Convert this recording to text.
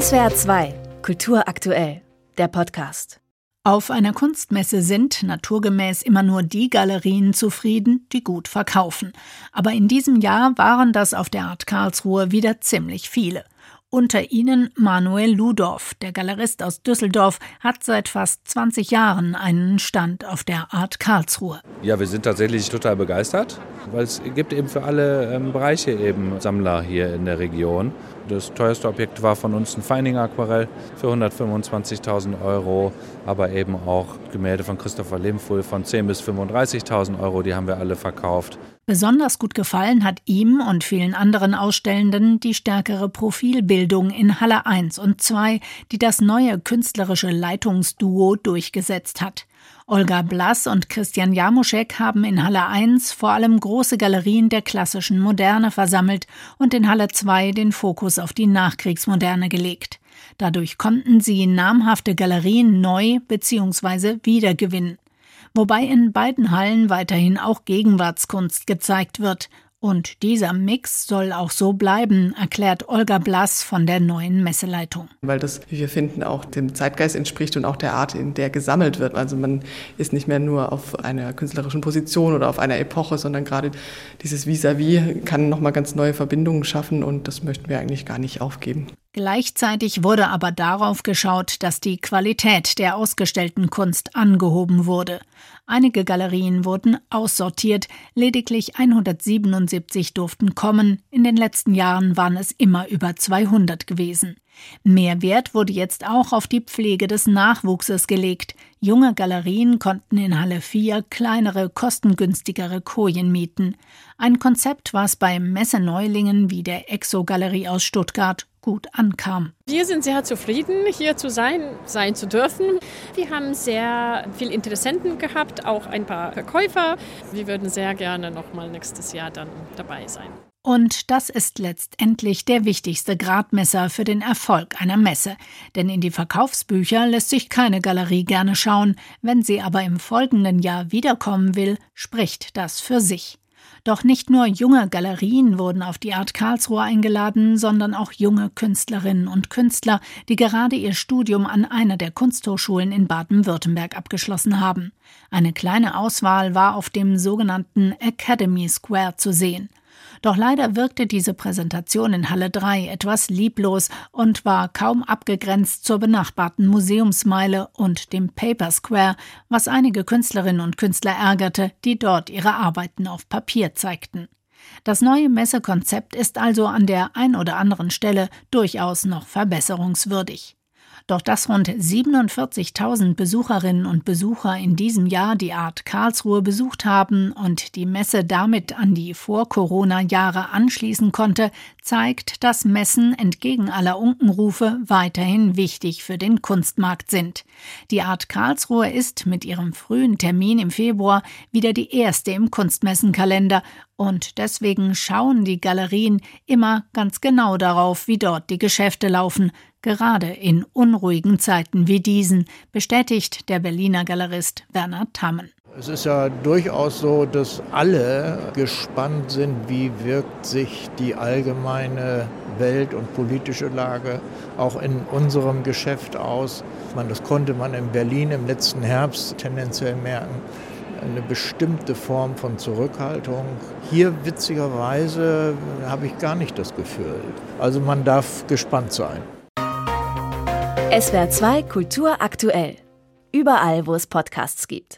SWR 2, Kultur aktuell, der Podcast. Auf einer Kunstmesse sind naturgemäß immer nur die Galerien zufrieden, die gut verkaufen. Aber in diesem Jahr waren das auf der Art Karlsruhe wieder ziemlich viele. Unter ihnen Manuel Ludorf, der Galerist aus Düsseldorf, hat seit fast 20 Jahren einen Stand auf der Art Karlsruhe. Ja, wir sind tatsächlich total begeistert, weil es gibt eben für alle ähm, Bereiche eben Sammler hier in der Region. Das teuerste Objekt war von uns ein Feining Aquarell für 125.000 Euro, aber eben auch Gemälde von Christopher Lehmfull von 10.000 bis 35.000 Euro, die haben wir alle verkauft. Besonders gut gefallen hat ihm und vielen anderen Ausstellenden die stärkere Profilbildung in Halle 1 und 2, die das neue künstlerische Leitungsduo durchgesetzt hat. Olga Blass und Christian Jamuschek haben in Halle 1 vor allem große Galerien der klassischen Moderne versammelt und in Halle 2 den Fokus auf die Nachkriegsmoderne gelegt. Dadurch konnten sie namhafte Galerien neu bzw. wiedergewinnen wobei in beiden Hallen weiterhin auch Gegenwartskunst gezeigt wird. Und dieser Mix soll auch so bleiben, erklärt Olga Blass von der neuen Messeleitung. Weil das, wie wir finden, auch dem Zeitgeist entspricht und auch der Art, in der gesammelt wird. Also man ist nicht mehr nur auf einer künstlerischen Position oder auf einer Epoche, sondern gerade dieses Vis-à-vis -vis kann nochmal ganz neue Verbindungen schaffen und das möchten wir eigentlich gar nicht aufgeben. Gleichzeitig wurde aber darauf geschaut, dass die Qualität der ausgestellten Kunst angehoben wurde. Einige Galerien wurden aussortiert, lediglich 177 durften kommen, in den letzten Jahren waren es immer über 200 gewesen. Mehr Wert wurde jetzt auch auf die Pflege des Nachwuchses gelegt. Junge Galerien konnten in Halle 4 kleinere, kostengünstigere Kojen mieten. Ein Konzept, was bei Messeneulingen wie der Exo-Galerie aus Stuttgart gut ankam. Wir sind sehr zufrieden, hier zu sein, sein zu dürfen. Wir haben sehr viel Interessenten gehabt, auch ein paar Verkäufer. Wir würden sehr gerne noch mal nächstes Jahr dann dabei sein. Und das ist letztendlich der wichtigste Gradmesser für den Erfolg einer Messe. Denn in die Verkaufsbücher lässt sich keine Galerie gerne schauen. Wenn sie aber im folgenden Jahr wiederkommen will, spricht das für sich. Doch nicht nur junge Galerien wurden auf die Art Karlsruhe eingeladen, sondern auch junge Künstlerinnen und Künstler, die gerade ihr Studium an einer der Kunsthochschulen in Baden-Württemberg abgeschlossen haben. Eine kleine Auswahl war auf dem sogenannten Academy Square zu sehen. Doch leider wirkte diese Präsentation in Halle 3 etwas lieblos und war kaum abgegrenzt zur benachbarten Museumsmeile und dem Paper Square, was einige Künstlerinnen und Künstler ärgerte, die dort ihre Arbeiten auf Papier zeigten. Das neue Messekonzept ist also an der ein oder anderen Stelle durchaus noch verbesserungswürdig. Doch dass rund 47.000 Besucherinnen und Besucher in diesem Jahr die Art Karlsruhe besucht haben und die Messe damit an die Vor-Corona-Jahre anschließen konnte, zeigt, dass Messen entgegen aller Unkenrufe weiterhin wichtig für den Kunstmarkt sind. Die Art Karlsruhe ist mit ihrem frühen Termin im Februar wieder die erste im Kunstmessenkalender und deswegen schauen die Galerien immer ganz genau darauf, wie dort die Geschäfte laufen, gerade in unruhigen Zeiten wie diesen, bestätigt der Berliner Galerist Werner Tammen. Es ist ja durchaus so, dass alle gespannt sind, wie wirkt sich die allgemeine Welt- und politische Lage auch in unserem Geschäft aus. Das konnte man in Berlin im letzten Herbst tendenziell merken. Eine bestimmte Form von Zurückhaltung. Hier witzigerweise habe ich gar nicht das Gefühl. Also man darf gespannt sein. SWR 2 Kultur aktuell. Überall, wo es Podcasts gibt.